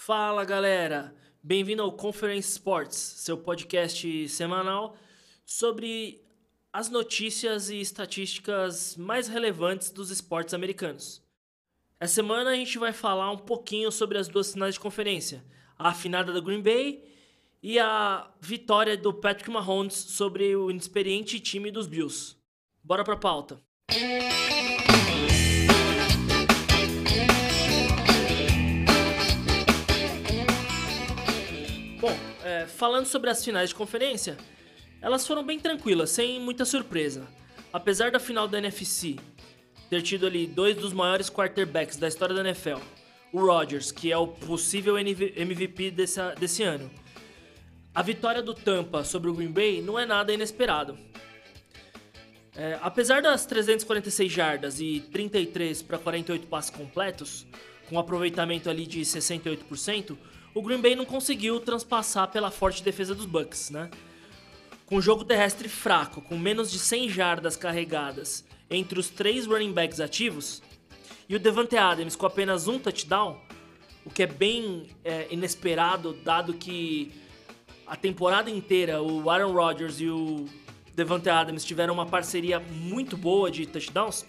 Fala galera, bem-vindo ao Conference Sports, seu podcast semanal sobre as notícias e estatísticas mais relevantes dos esportes americanos. Essa semana a gente vai falar um pouquinho sobre as duas finais de conferência, a afinada do Green Bay e a vitória do Patrick Mahomes sobre o inexperiente time dos Bills. Bora pra pauta. Falando sobre as finais de conferência, elas foram bem tranquilas, sem muita surpresa. Apesar da final da NFC ter tido ali dois dos maiores quarterbacks da história da NFL, o Rodgers, que é o possível MVP desse, ano, a vitória do Tampa sobre o Green Bay não é nada inesperado. É, apesar das 346 jardas e 33 para 48 passes completos, com aproveitamento ali de 68%, o Green Bay não conseguiu transpassar pela forte defesa dos Bucks, né? Com o jogo terrestre fraco, com menos de 100 jardas carregadas entre os três running backs ativos, e o Devante Adams com apenas um touchdown, o que é bem é, inesperado, dado que a temporada inteira o Aaron Rodgers e o Devante Adams tiveram uma parceria muito boa de touchdowns,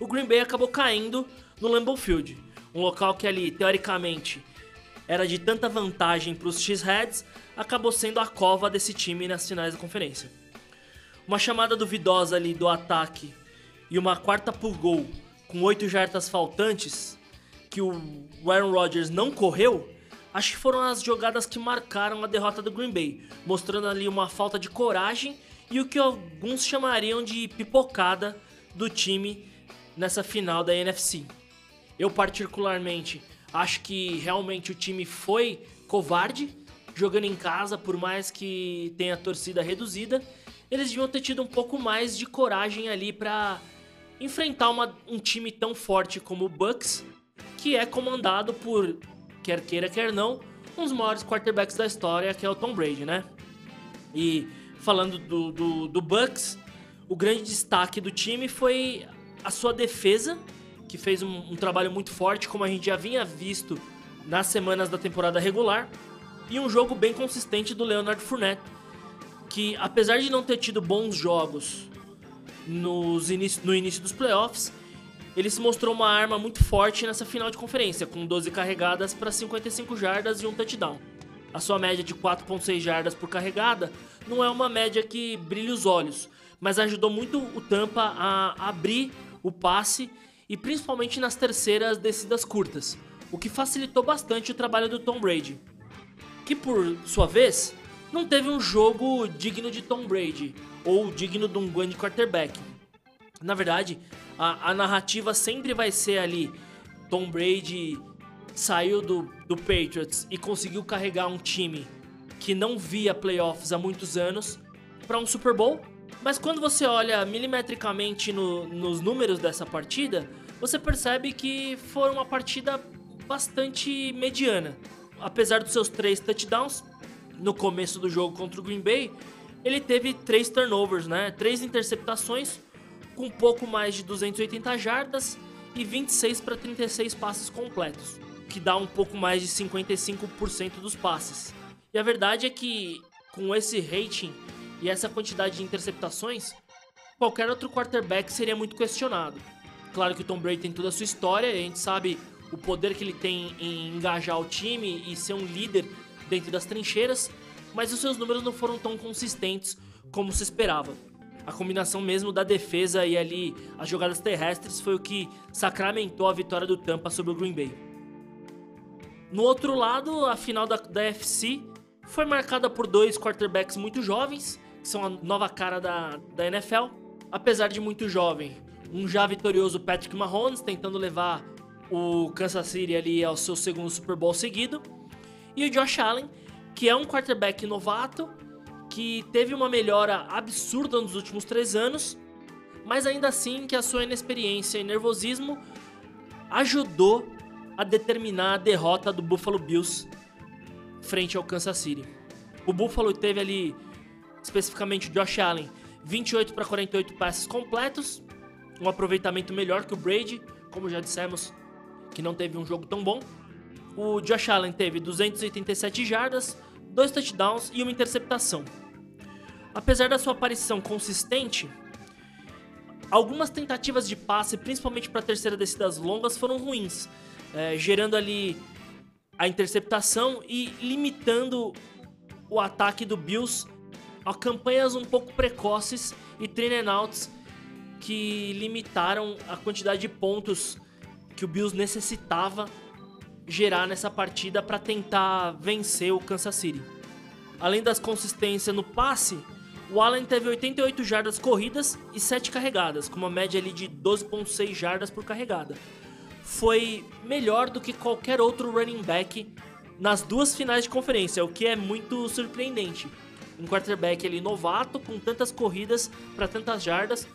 o Green Bay acabou caindo no Lambeau Field, um local que ali, teoricamente, era de tanta vantagem para os X-Heads, acabou sendo a cova desse time nas finais da conferência. Uma chamada duvidosa ali do ataque e uma quarta por gol com oito jardas faltantes, que o Aaron Rodgers não correu, acho que foram as jogadas que marcaram a derrota do Green Bay, mostrando ali uma falta de coragem e o que alguns chamariam de pipocada do time nessa final da NFC. Eu particularmente Acho que realmente o time foi covarde jogando em casa, por mais que tenha torcida reduzida. Eles deviam ter tido um pouco mais de coragem ali para enfrentar uma, um time tão forte como o Bucks, que é comandado por, quer queira, quer não, um dos maiores quarterbacks da história, que é o Tom Brady, né? E falando do, do, do Bucks, o grande destaque do time foi a sua defesa, que fez um, um trabalho muito forte, como a gente já vinha visto nas semanas da temporada regular, e um jogo bem consistente do Leonard Fournette, que apesar de não ter tido bons jogos nos inicio, no início dos playoffs, ele se mostrou uma arma muito forte nessa final de conferência, com 12 carregadas para 55 jardas e um touchdown. A sua média de 4.6 jardas por carregada não é uma média que brilha os olhos, mas ajudou muito o Tampa a abrir o passe e principalmente nas terceiras descidas curtas, o que facilitou bastante o trabalho do Tom Brady, que por sua vez não teve um jogo digno de Tom Brady ou digno de um grande quarterback. Na verdade, a, a narrativa sempre vai ser ali: Tom Brady saiu do, do Patriots e conseguiu carregar um time que não via playoffs há muitos anos para um Super Bowl mas quando você olha milimetricamente no, nos números dessa partida, você percebe que foi uma partida bastante mediana. Apesar dos seus três touchdowns, no começo do jogo contra o Green Bay, ele teve três turnovers, né? Três interceptações, com pouco mais de 280 jardas e 26 para 36 passes completos, que dá um pouco mais de 55% dos passes. E a verdade é que com esse rating e essa quantidade de interceptações, qualquer outro quarterback seria muito questionado. Claro que o Tom Brady tem toda a sua história, a gente sabe o poder que ele tem em engajar o time e ser um líder dentro das trincheiras, mas os seus números não foram tão consistentes como se esperava. A combinação mesmo da defesa e ali as jogadas terrestres foi o que sacramentou a vitória do Tampa sobre o Green Bay. No outro lado, a final da, da FC foi marcada por dois quarterbacks muito jovens são a nova cara da, da NFL. Apesar de muito jovem, um já vitorioso Patrick Mahomes tentando levar o Kansas City ali ao seu segundo Super Bowl seguido. E o Josh Allen, que é um quarterback novato, que teve uma melhora absurda nos últimos três anos, mas ainda assim que a sua inexperiência e nervosismo ajudou a determinar a derrota do Buffalo Bills frente ao Kansas City. O Buffalo teve ali especificamente Josh Allen, 28 para 48 passes completos, um aproveitamento melhor que o Brady, como já dissemos, que não teve um jogo tão bom. o Josh Allen teve 287 jardas, dois touchdowns e uma interceptação. Apesar da sua aparição consistente, algumas tentativas de passe, principalmente para terceira descidas longas, foram ruins, é, gerando ali a interceptação e limitando o ataque do Bills a campanhas um pouco precoces e train and outs que limitaram a quantidade de pontos que o Bills necessitava gerar nessa partida para tentar vencer o Kansas City. Além das consistências no passe, o Allen teve 88 jardas corridas e 7 carregadas, com uma média ali de 12.6 jardas por carregada. Foi melhor do que qualquer outro running back nas duas finais de conferência, o que é muito surpreendente. Um quarterback ali novato, com tantas corridas para tantas jardas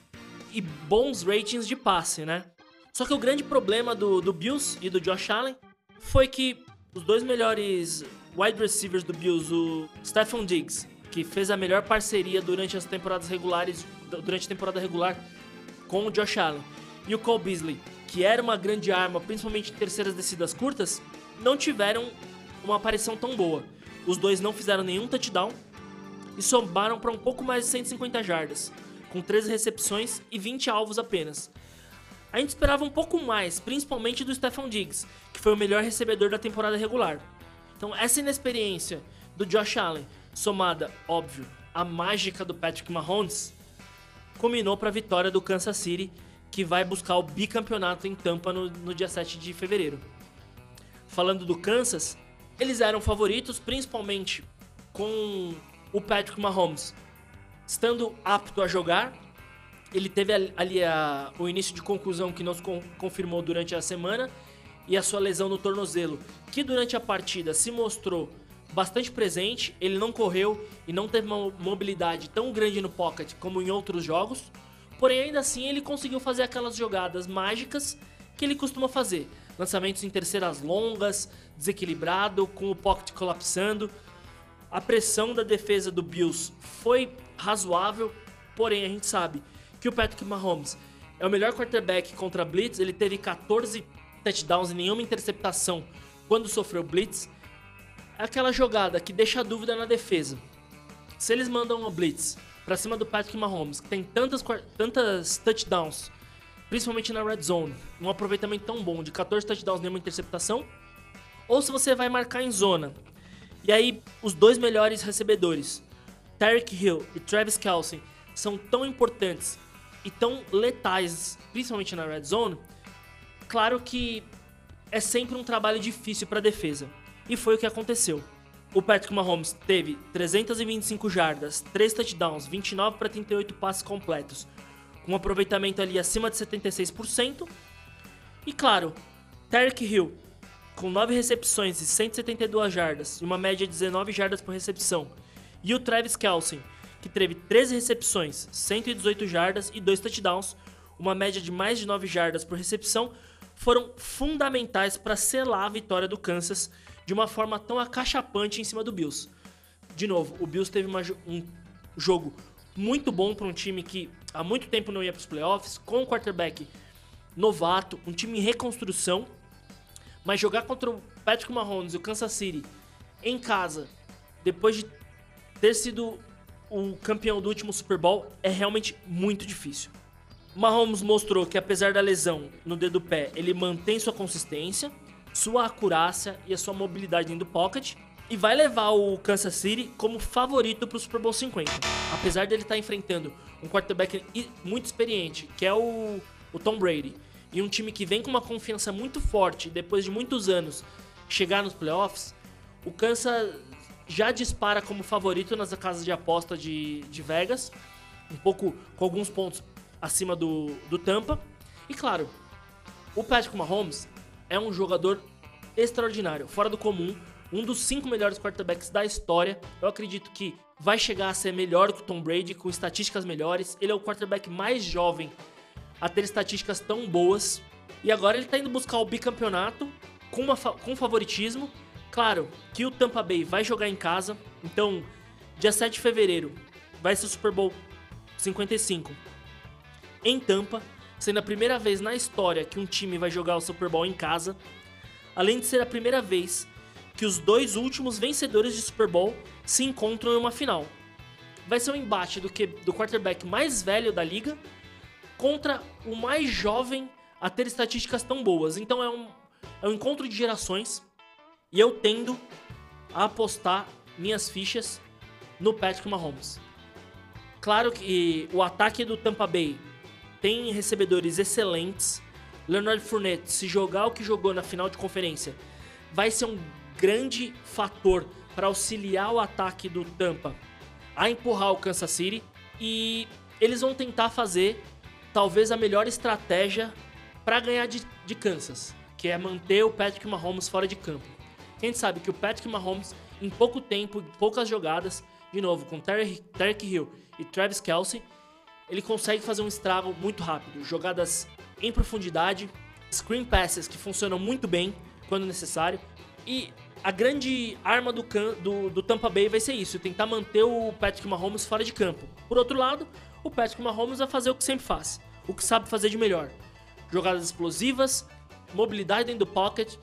e bons ratings de passe, né? Só que o grande problema do, do Bills e do Josh Allen foi que os dois melhores wide receivers do Bills, o Stephon Diggs, que fez a melhor parceria durante as temporadas regulares, durante a temporada regular com o Josh Allen, e o Cole Beasley, que era uma grande arma, principalmente em terceiras descidas curtas, não tiveram uma aparição tão boa. Os dois não fizeram nenhum touchdown e somaram para um pouco mais de 150 jardas, com 13 recepções e 20 alvos apenas. A gente esperava um pouco mais, principalmente do Stephon Diggs, que foi o melhor recebedor da temporada regular. Então, essa inexperiência do Josh Allen, somada, óbvio, à mágica do Patrick Mahomes, culminou para a vitória do Kansas City, que vai buscar o bicampeonato em Tampa no, no dia 7 de fevereiro. Falando do Kansas, eles eram favoritos, principalmente com o Patrick Mahomes estando apto a jogar ele teve ali a, o início de conclusão que nos confirmou durante a semana e a sua lesão no tornozelo, que durante a partida se mostrou bastante presente. Ele não correu e não teve uma mobilidade tão grande no pocket como em outros jogos, porém ainda assim ele conseguiu fazer aquelas jogadas mágicas que ele costuma fazer. Lançamentos em terceiras longas, desequilibrado, com o pocket colapsando. A pressão da defesa do Bills foi razoável, porém a gente sabe que o Patrick Mahomes é o melhor quarterback contra blitz, ele teve 14 touchdowns e nenhuma interceptação quando sofreu blitz. É aquela jogada que deixa dúvida na defesa. Se eles mandam uma blitz para cima do Patrick Mahomes, que tem tantas, tantas touchdowns, principalmente na red zone, um aproveitamento tão bom de 14 touchdowns e nenhuma interceptação, ou se você vai marcar em zona. E aí, os dois melhores recebedores, Tarek Hill e Travis Kelsey, são tão importantes e tão letais, principalmente na red zone, claro que é sempre um trabalho difícil para a defesa. E foi o que aconteceu. O Patrick Mahomes teve 325 jardas, 3 touchdowns, 29 para 38 passes completos, com um aproveitamento ali acima de 76%. E claro, Tarek Hill, com 9 recepções e 172 jardas, e uma média de 19 jardas por recepção. E o Travis Kelce, que teve 13 recepções, 118 jardas e 2 touchdowns, uma média de mais de 9 jardas por recepção, foram fundamentais para selar a vitória do Kansas de uma forma tão acachapante em cima do Bills. De novo, o Bills teve uma, um jogo muito bom para um time que há muito tempo não ia para os playoffs, com um quarterback novato, um time em reconstrução, mas jogar contra o Patrick Mahomes e o Kansas City em casa, depois de ter sido o campeão do último Super Bowl é realmente muito difícil. Mahomes mostrou que apesar da lesão no dedo do pé, ele mantém sua consistência, sua acurácia e a sua mobilidade dentro do pocket e vai levar o Kansas City como favorito para o Super Bowl 50. Apesar dele estar tá enfrentando um quarterback muito experiente, que é o, o Tom Brady, e um time que vem com uma confiança muito forte depois de muitos anos chegar nos playoffs, o Kansas já dispara como favorito nas casas de aposta de, de Vegas, um pouco com alguns pontos acima do, do Tampa. E claro, o Patrick Mahomes é um jogador extraordinário, fora do comum, um dos cinco melhores quarterbacks da história. Eu acredito que vai chegar a ser melhor que o Tom Brady, com estatísticas melhores. Ele é o quarterback mais jovem a ter estatísticas tão boas. E agora ele está indo buscar o bicampeonato com, uma, com favoritismo Claro que o Tampa Bay vai jogar em casa, então dia 7 de fevereiro vai ser o Super Bowl 55 em Tampa, sendo a primeira vez na história que um time vai jogar o Super Bowl em casa. além de ser a primeira vez que os dois últimos vencedores de Super Bowl se encontram em uma final. Vai ser um embate do, que, do quarterback mais velho da liga contra o mais jovem a ter estatísticas tão boas. Então é um, é um encontro de gerações e eu tendo a apostar minhas fichas no Patrick Mahomes. Claro que o ataque do Tampa Bay tem recebedores excelentes. Leonard Fournette, se jogar o que jogou na final de conferência, vai ser um grande fator para auxiliar o ataque do Tampa a empurrar o Kansas City e eles vão tentar fazer talvez a melhor estratégia para ganhar de, de Kansas, que é manter o Patrick Mahomes fora de campo. Quem sabe que o Patrick Mahomes, em pouco tempo, em poucas jogadas, de novo, com Tarek Hill e Travis Kelsey, ele consegue fazer um estrago muito rápido. Jogadas em profundidade, screen passes que funcionam muito bem quando necessário. E a grande arma do, do, do, Tampa Bay vai ser isso, tentar manter o Patrick Mahomes fora de campo. Por outro lado, o Patrick Mahomes vai fazer o que sempre faz, o que sabe fazer de melhor. Jogadas explosivas, mobilidade dentro do pocket.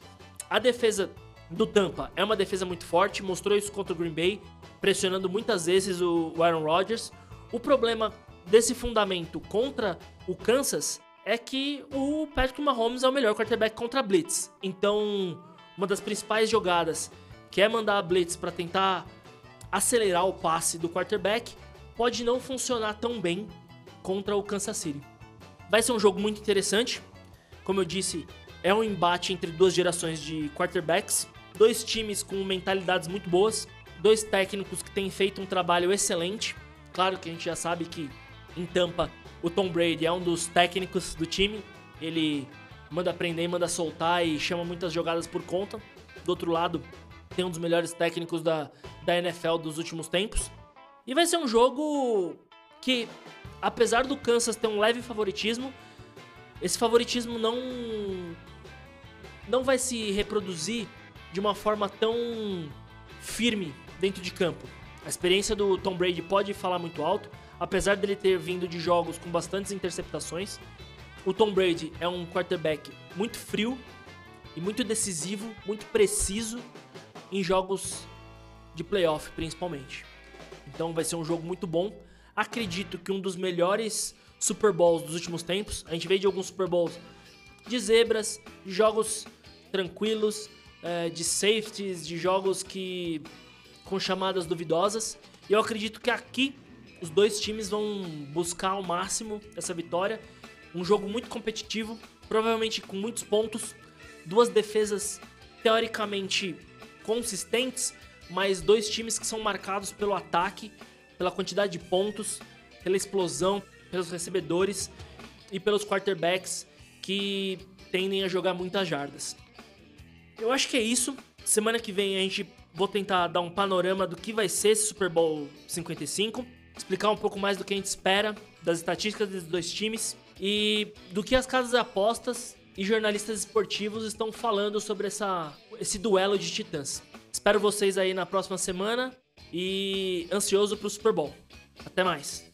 A defesa do Tampa é uma defesa muito forte, mostrou isso contra o Green Bay, pressionando muitas vezes o Aaron Rodgers. O problema desse fundamento contra o Kansas é que o Patrick Mahomes é o melhor quarterback contra blitz. Então, uma das principais jogadas que é mandar a blitz para tentar acelerar o passe do quarterback pode não funcionar tão bem contra o Kansas City. Vai ser um jogo muito interessante. Como eu disse, é um embate entre duas gerações de quarterbacks, dois times com mentalidades muito boas, dois técnicos que têm feito um trabalho excelente. Claro que a gente já sabe que em Tampa o Tom Brady é um dos técnicos do time. Ele manda prender, manda soltar e chama muitas jogadas por conta. Do outro lado, tem um dos melhores técnicos da, da NFL dos últimos tempos. E vai ser um jogo que, apesar do Kansas ter um leve favoritismo, esse favoritismo não não vai se reproduzir de uma forma tão firme dentro de campo. A experiência do Tom Brady pode falar muito alto, apesar dele ter vindo de jogos com bastantes interceptações. O Tom Brady é um quarterback muito frio e muito decisivo, muito preciso em jogos de playoff, principalmente. Então vai ser um jogo muito bom. Acredito que um dos melhores Super Bowls dos últimos tempos. A gente veio de alguns Super Bowls de zebras, de jogos tranquilos, é, de safeties, de jogos que com chamadas duvidosas. E eu acredito que aqui os dois times vão buscar ao máximo essa vitória. Um jogo muito competitivo, provavelmente com muitos pontos, duas defesas teoricamente consistentes, mas dois times que são marcados pelo ataque, pela quantidade de pontos, pela explosão, pelos recebedores e pelos quarterbacks que tendem a jogar muitas jardas. Eu acho que é isso. Semana que vem a gente vou tentar dar um panorama do que vai ser esse Super Bowl 55, explicar um pouco mais do que a gente espera das estatísticas dos dois times e do que as casas de apostas e jornalistas esportivos estão falando sobre essa, esse duelo de titãs. Espero vocês aí na próxima semana e ansioso para o Super Bowl. Até mais.